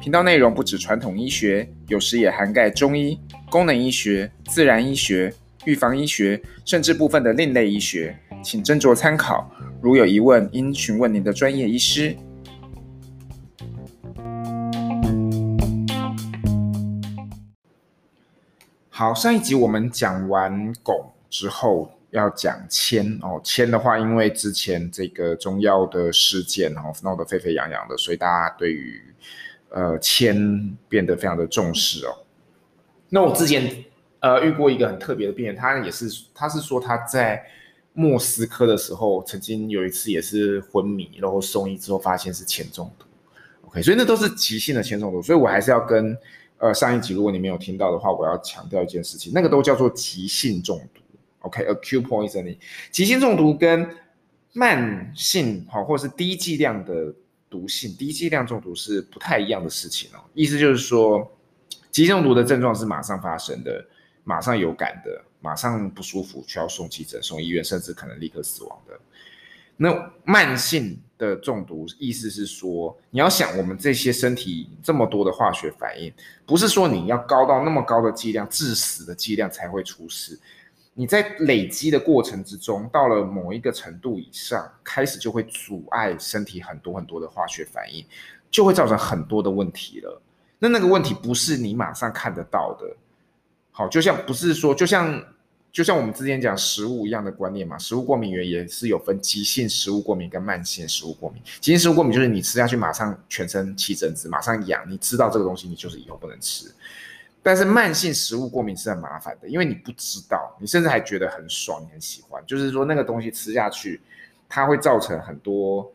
频道内容不止传统医学，有时也涵盖中医、功能医学、自然医学。预防医学，甚至部分的另类医学，请斟酌参考。如有疑问，应询问您的专业医师。好，上一集我们讲完汞之后，要讲铅哦。铅的话，因为之前这个中药的事件哦，闹得沸沸扬扬的，所以大家对于呃铅变得非常的重视哦。那我之前。呃，遇过一个很特别的病人，他也是，他是说他在莫斯科的时候，曾经有一次也是昏迷，然后送医之后发现是铅中毒。OK，所以那都是急性的铅中毒，所以我还是要跟呃上一集，如果你没有听到的话，我要强调一件事情，那个都叫做急性中毒。OK，acute poisoning，急性中毒跟慢性好或者是低剂量的毒性，低剂量中毒是不太一样的事情哦。意思就是说，急中毒的症状是马上发生的。马上有感的，马上不舒服，需要送急诊、送医院，甚至可能立刻死亡的。那慢性的中毒，意思是说，你要想我们这些身体这么多的化学反应，不是说你要高到那么高的剂量、致死的剂量才会出事。你在累积的过程之中，到了某一个程度以上，开始就会阻碍身体很多很多的化学反应，就会造成很多的问题了。那那个问题不是你马上看得到的。好，就像不是说，就像就像我们之前讲食物一样的观念嘛，食物过敏原也是有分急性食物过敏跟慢性食物过敏。急性食物过敏就是你吃下去马上全身起疹子，马上痒，你知道这个东西，你就是以后不能吃。但是慢性食物过敏是很麻烦的，因为你不知道，你甚至还觉得很爽，你很喜欢，就是说那个东西吃下去，它会造成很多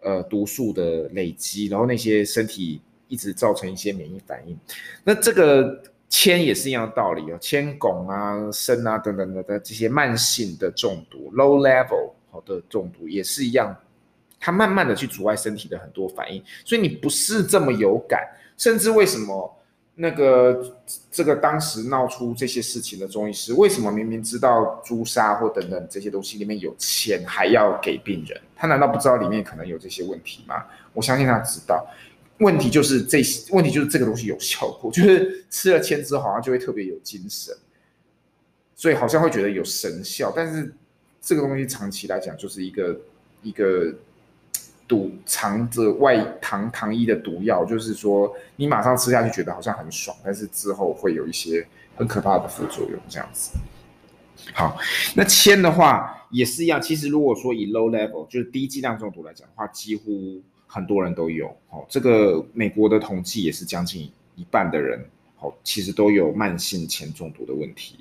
呃毒素的累积，然后那些身体一直造成一些免疫反应。那这个。铅也是一样的道理哦，铅、汞啊、砷啊等等等等这些慢性的中毒 （low level） 好的中毒也是一样，它慢慢的去阻碍身体的很多反应，所以你不是这么有感。甚至为什么那个这个当时闹出这些事情的中医师，为什么明明知道朱砂或等等这些东西里面有铅，还要给病人？他难道不知道里面可能有这些问题吗？我相信他知道。问题就是这些，问题就是这个东西有效果，就是吃了铅之后好像就会特别有精神，所以好像会觉得有神效，但是这个东西长期来讲就是一个一个毒藏着外糖糖衣的毒药，就是说你马上吃下去觉得好像很爽，但是之后会有一些很可怕的副作用，这样子。好，那铅的话也是一样，其实如果说以 low level 就是低剂量中毒来讲的话，几乎。很多人都有，哦，这个美国的统计也是将近一半的人，哦，其实都有慢性铅中毒的问题。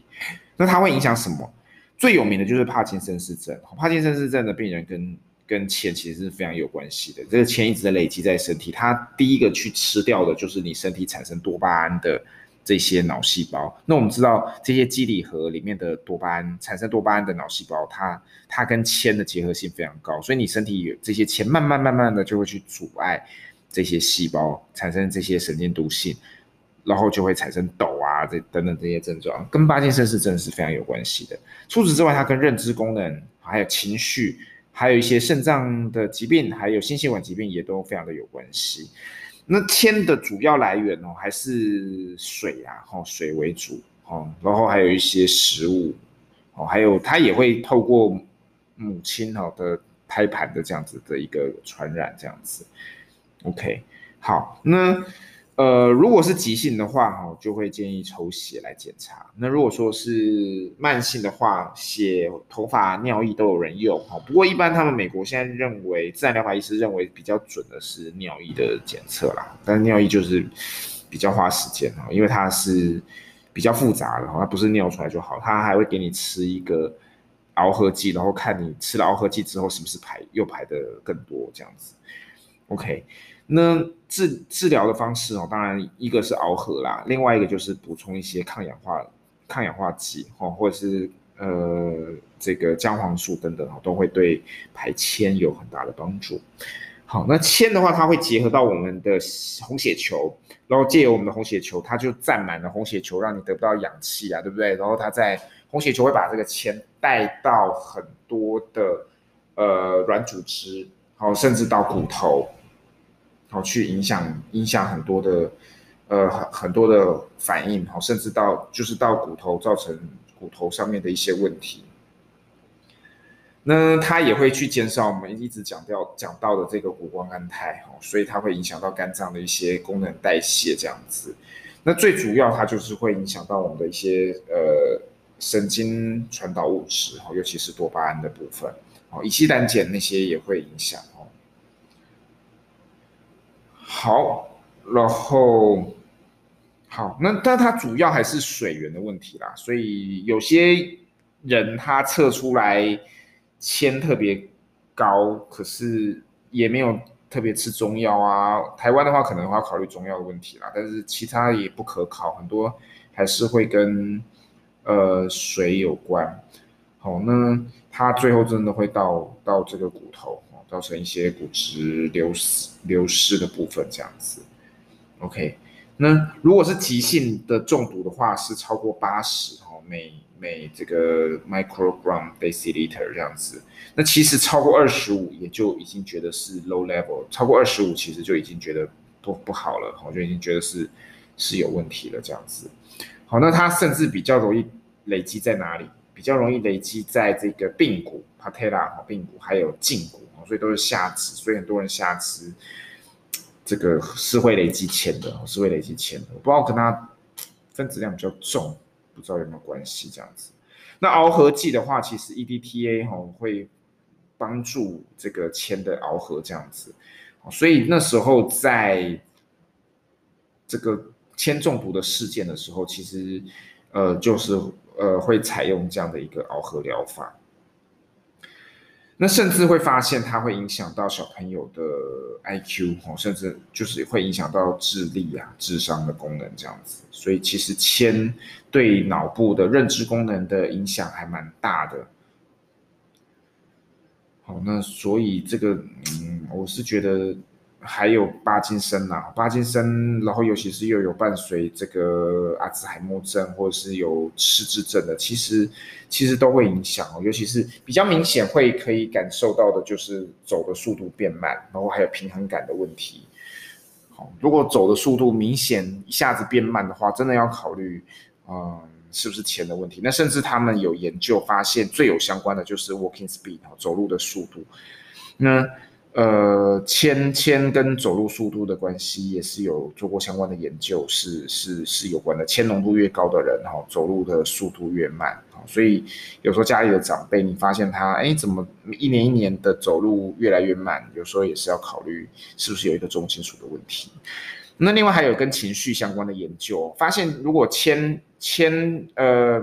那它会影响什么？最有名的就是帕金森氏症。帕金森氏症的病人跟跟铅其实是非常有关系的。这个铅一直在累积在身体，它第一个去吃掉的就是你身体产生多巴胺的。这些脑细胞，那我们知道这些基底核里面的多巴胺产生多巴胺的脑细胞，它它跟铅的结合性非常高，所以你身体有这些铅，慢慢慢慢的就会去阻碍这些细胞产生这些神经毒性，然后就会产生抖啊这等等这些症状，跟帕金森氏症是非常有关系的。除此之外，它跟认知功能、还有情绪，还有一些肾脏的疾病，还有心血管疾病也都非常的有关系。那铅的主要来源哦，还是水啊，吼，水为主，哦，然后还有一些食物，哦，还有它也会透过母亲哈的胎盘的这样子的一个传染，这样子，OK，好，那。呃，如果是急性的话，哈，就会建议抽血来检查。那如果说是慢性的话，血、头发、尿液都有人用，哈。不过一般他们美国现在认为，自然疗法医师认为比较准的是尿液的检测啦。但是尿液就是比较花时间哈，因为它是比较复杂的哈，它不是尿出来就好，它还会给你吃一个螯合剂，然后看你吃了螯合剂之后是不是排又排的更多这样子。OK。那治治疗的方式哦，当然一个是螯合啦，另外一个就是补充一些抗氧化抗氧化剂哦，或者是呃这个姜黄素等等哦，都会对排铅有很大的帮助。好，那铅的话，它会结合到我们的红血球，然后借由我们的红血球，它就占满了红血球，让你得不到氧气啊，对不对？然后它在红血球会把这个铅带到很多的呃软组织，好，甚至到骨头，好，去影响影响很多的呃很很多的反应，好，甚至到就是到骨头造成骨头上面的一些问题。那它也会去减少我们一直讲到讲到的这个谷胱甘肽哈，所以它会影响到肝脏的一些功能代谢这样子。那最主要它就是会影响到我们的一些呃神经传导物质哈，尤其是多巴胺的部分哦，乙醯胆碱那些也会影响。好，然后好，那但它主要还是水源的问题啦，所以有些人他测出来。铅特别高，可是也没有特别吃中药啊。台湾的话，可能要考虑中药的问题啦，但是其他也不可考，很多还是会跟呃水有关。好，那它最后真的会到到这个骨头，造成一些骨质流失流失的部分这样子。OK，那如果是急性的中毒的话，是超过八十哦每。每这个 microgram deciliter 这样子，那其实超过二十五也就已经觉得是 low level，超过二十五其实就已经觉得不不好了，我就已经觉得是是有问题了这样子。好，那它甚至比较容易累积在哪里？比较容易累积在这个髌骨 patella 髌骨还有胫骨，所以都是下肢，所以很多人下肢这个是会累积铅的，是会累积铅的。我不知道跟它分子量比较重。不知道有没有关系这样子。那螯合剂的话，其实 EDTA 哈会帮助这个铅的螯合这样子，所以那时候在这个铅中毒的事件的时候，其实呃就是呃会采用这样的一个螯合疗法。那甚至会发现它会影响到小朋友的 IQ 哦，甚至就是会影响到智力啊、智商的功能这样子。所以其实铅对脑部的认知功能的影响还蛮大的。好，那所以这个嗯，我是觉得。还有帕金森呐，帕金森，然后尤其是又有伴随这个阿兹海默症或者是有失智症的，其实其实都会影响哦。尤其是比较明显会可以感受到的，就是走的速度变慢，然后还有平衡感的问题。好，如果走的速度明显一下子变慢的话，真的要考虑，嗯，是不是钱的问题？那甚至他们有研究发现，最有相关的就是 walking speed，走路的速度。那呃，铅铅跟走路速度的关系也是有做过相关的研究，是是是有关的。铅浓度越高的人，哈，走路的速度越慢，所以有时候家里的长辈，你发现他，哎，怎么一年一年的走路越来越慢？有时候也是要考虑是不是有一个重金属的问题。那另外还有跟情绪相关的研究，发现如果铅铅呃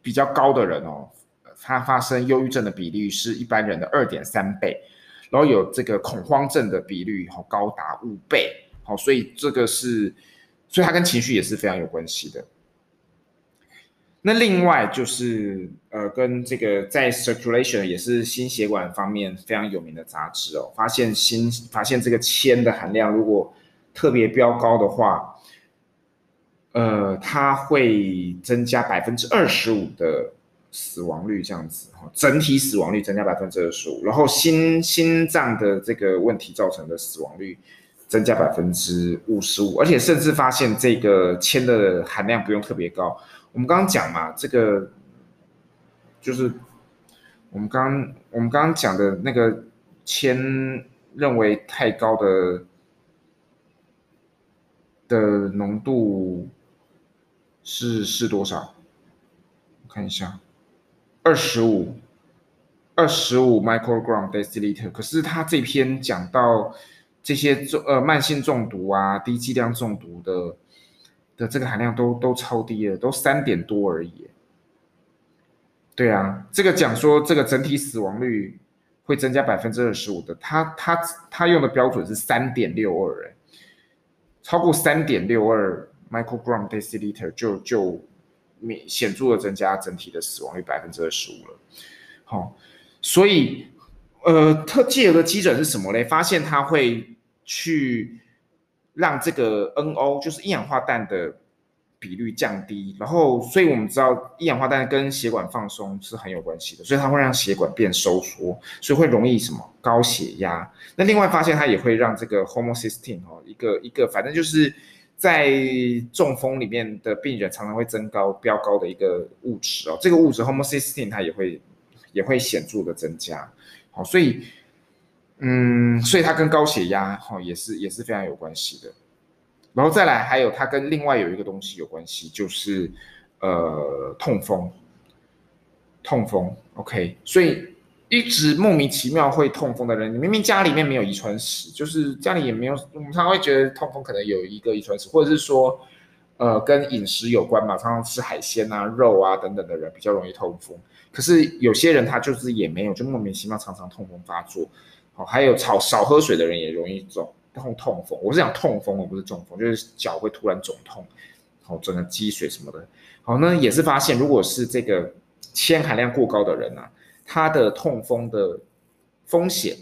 比较高的人哦。它发生忧郁症的比率是一般人的二点三倍，然后有这个恐慌症的比率好高达五倍，好，所以这个是，所以它跟情绪也是非常有关系的。那另外就是呃，跟这个在 circulation 也是心血管方面非常有名的杂志哦，发现心发现这个铅的含量如果特别飙高的话，呃，它会增加百分之二十五的。死亡率这样子哈，整体死亡率增加百分之二十五，然后心心脏的这个问题造成的死亡率增加百分之五十五，而且甚至发现这个铅的含量不用特别高。我们刚刚讲嘛，这个就是我们刚我们刚刚讲的那个铅认为太高的的浓度是是多少？看一下。二十五，二十五 microgram deciliter。可是他这篇讲到这些中呃慢性中毒啊、低剂量中毒的的这个含量都都超低了，都三点多而已。对啊，这个讲说这个整体死亡率会增加百分之二十五的，他他他用的标准是三点六二，超过三点六二 microgram deciliter 就就显显著的增加整体的死亡率百分之二十五了。好、哦，所以呃，特借由的基准是什么嘞？发现它会去让这个 NO 就是一氧化氮的。比率降低，然后，所以我们知道一氧化氮跟血管放松是很有关系的，所以它会让血管变收缩，所以会容易什么高血压。那另外发现它也会让这个 homocysteine 哦，一个一个反正就是在中风里面的病人常常会增高飙高的一个物质哦，这个物质 homocysteine 它也会也会显著的增加。好，所以嗯，所以它跟高血压哈也是也是非常有关系的。然后再来，还有它跟另外有一个东西有关系，就是呃痛风，痛风，OK，所以一直莫名其妙会痛风的人，你明明家里面没有遗传史，就是家里也没有，我们常常会觉得痛风可能有一个遗传史，或者是说呃跟饮食有关嘛，常常吃海鲜啊、肉啊等等的人比较容易痛风。可是有些人他就是也没有，就莫名其妙常常痛风发作。好，还有少少喝水的人也容易中。痛痛风，我是讲痛风，而不是中风，就是脚会突然肿痛，好，整个积水什么的。好，那也是发现，如果是这个铅含量过高的人啊，他的痛风的风险，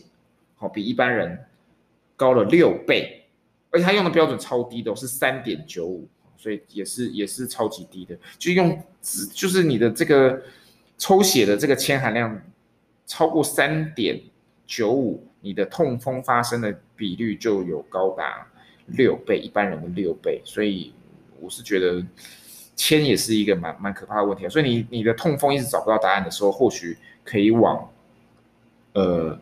好，比一般人高了六倍，而且他用的标准超低的，是三点九五，所以也是也是超级低的，就用就是你的这个抽血的这个铅含量超过三点九五。你的痛风发生的比率就有高达六倍，一般人的六倍，所以我是觉得铅也是一个蛮蛮可怕的问题。所以你你的痛风一直找不到答案的时候，或许可以往呃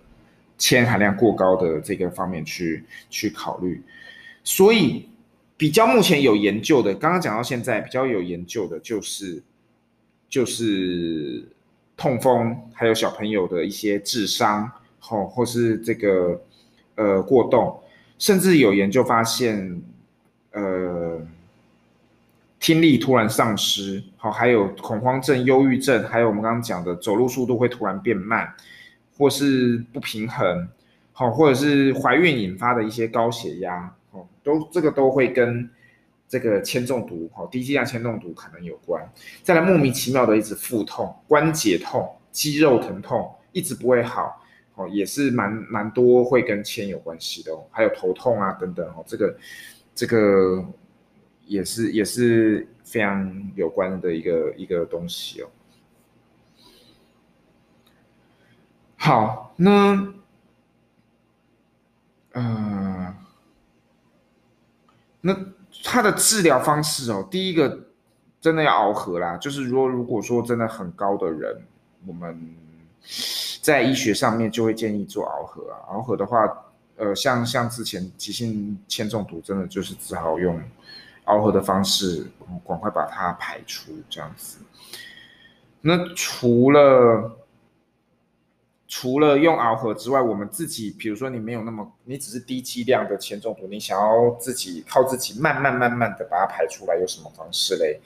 铅含量过高的这个方面去去考虑。所以比较目前有研究的，刚刚讲到现在比较有研究的就是就是痛风，还有小朋友的一些智商。好，或是这个呃过动，甚至有研究发现，呃，听力突然丧失，好，还有恐慌症、忧郁症，还有我们刚刚讲的走路速度会突然变慢，或是不平衡，好，或者是怀孕引发的一些高血压，哦，都这个都会跟这个铅中毒，好，低剂量铅中毒可能有关。再来莫名其妙的一直腹痛、关节痛、肌肉疼痛，一直不会好。哦，也是蛮蛮多会跟铅有关系的哦，还有头痛啊等等哦，这个这个也是也是非常有关的一个一个东西哦。好，那嗯、呃，那它的治疗方式哦，第一个真的要螯合啦，就是如果如果说真的很高的人，我们。在医学上面就会建议做螯合啊，螯合的话，呃，像像之前急性铅中毒，真的就是只好用螯合的方式，我们赶快把它排出这样子。那除了除了用螯合之外，我们自己，比如说你没有那么，你只是低剂量的铅中毒，你想要自己靠自己慢慢慢慢的把它排出来，有什么方式嘞？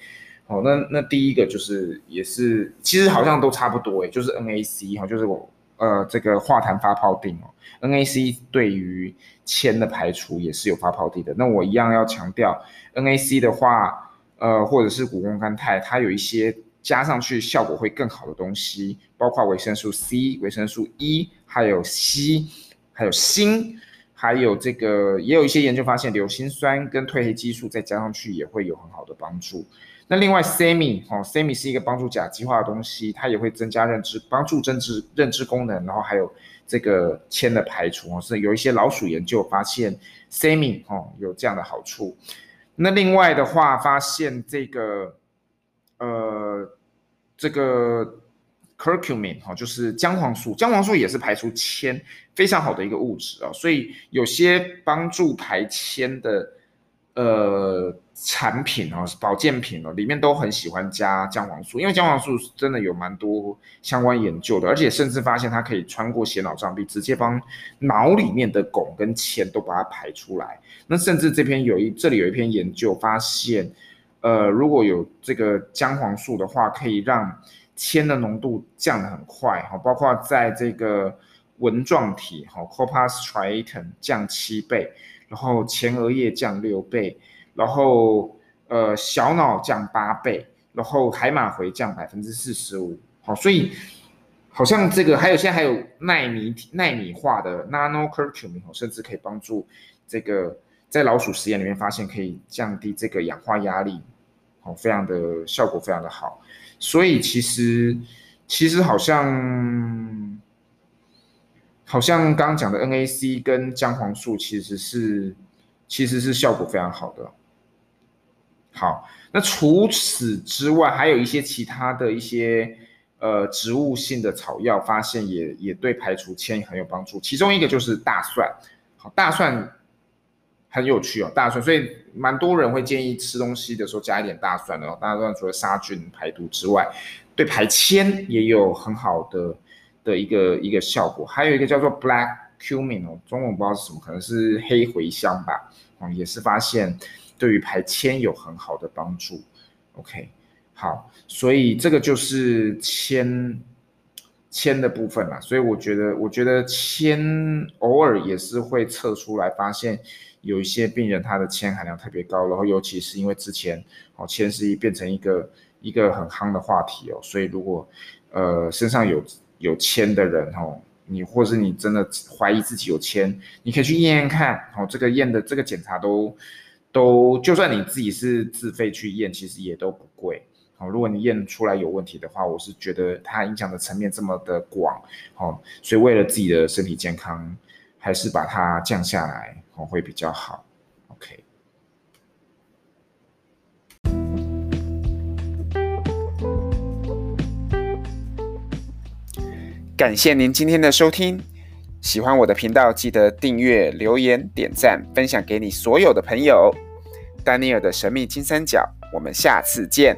哦，那那第一个就是也是，其实好像都差不多诶，就是 NAC 哈，就是我呃这个化痰发泡錠哦，NAC 对于铅的排除也是有发泡錠的。那我一样要强调，NAC 的话，呃或者是谷胱甘肽，它有一些加上去效果会更好的东西，包括维生素 C、维生素 E，还有硒，还有锌，还有这个也有一些研究发现，硫辛酸跟褪黑激素再加上去也会有很好的帮助。那另外，SAMe 哦，SAMe 是一个帮助甲基化的东西，它也会增加认知，帮助认知认知功能，然后还有这个铅的排除哦，是有一些老鼠研究发现 SAMe 哦有这样的好处。那另外的话，发现这个呃这个 Curcumin 哦，就是姜黄素，姜黄素也是排除铅非常好的一个物质啊，所以有些帮助排铅的。呃，产品哦，保健品哦，里面都很喜欢加姜黄素，因为姜黄素真的有蛮多相关研究的，而且甚至发现它可以穿过血脑障壁，直接帮脑里面的汞跟铅都把它排出来。那甚至这篇有一这里有一篇研究发现，呃，如果有这个姜黄素的话，可以让铅的浓度降得很快哈，包括在这个纹状体，哈 c o p a s t r i a t u m 降七倍，然后前额叶降六倍，然后呃小脑降八倍，然后海马回降百分之四十五，好，所以好像这个还有现在还有奈米奈米化的 nano curcumin，甚至可以帮助这个在老鼠实验里面发现可以降低这个氧化压力，好，非常的效果非常的好，所以其实其实好像。好像刚刚讲的 NAC 跟姜黄素其实是其实是效果非常好的。好，那除此之外，还有一些其他的一些呃植物性的草药，发现也也对排除铅很有帮助。其中一个就是大蒜，好，大蒜很有趣哦，大蒜，所以蛮多人会建议吃东西的时候加一点大蒜的哦。大蒜除了杀菌排毒之外，对排铅也有很好的。的一个一个效果，还有一个叫做 black cumin 哦，中文不知道是什么，可能是黑茴香吧，哦，也是发现对于排铅有很好的帮助。OK，好，所以这个就是铅铅的部分啦。所以我觉得，我觉得铅偶尔也是会测出来，发现有一些病人他的铅含量特别高，然后尤其是因为之前哦铅是一变成一个一个很夯的话题哦，所以如果呃身上有有铅的人哦，你或是你真的怀疑自己有铅，你可以去验验看哦。这个验的这个检查都都，就算你自己是自费去验，其实也都不贵哦。如果你验出来有问题的话，我是觉得它影响的层面这么的广哦，所以为了自己的身体健康，还是把它降下来哦会比较好。OK。感谢您今天的收听，喜欢我的频道，记得订阅、留言、点赞、分享给你所有的朋友。丹尼尔的神秘金三角，我们下次见。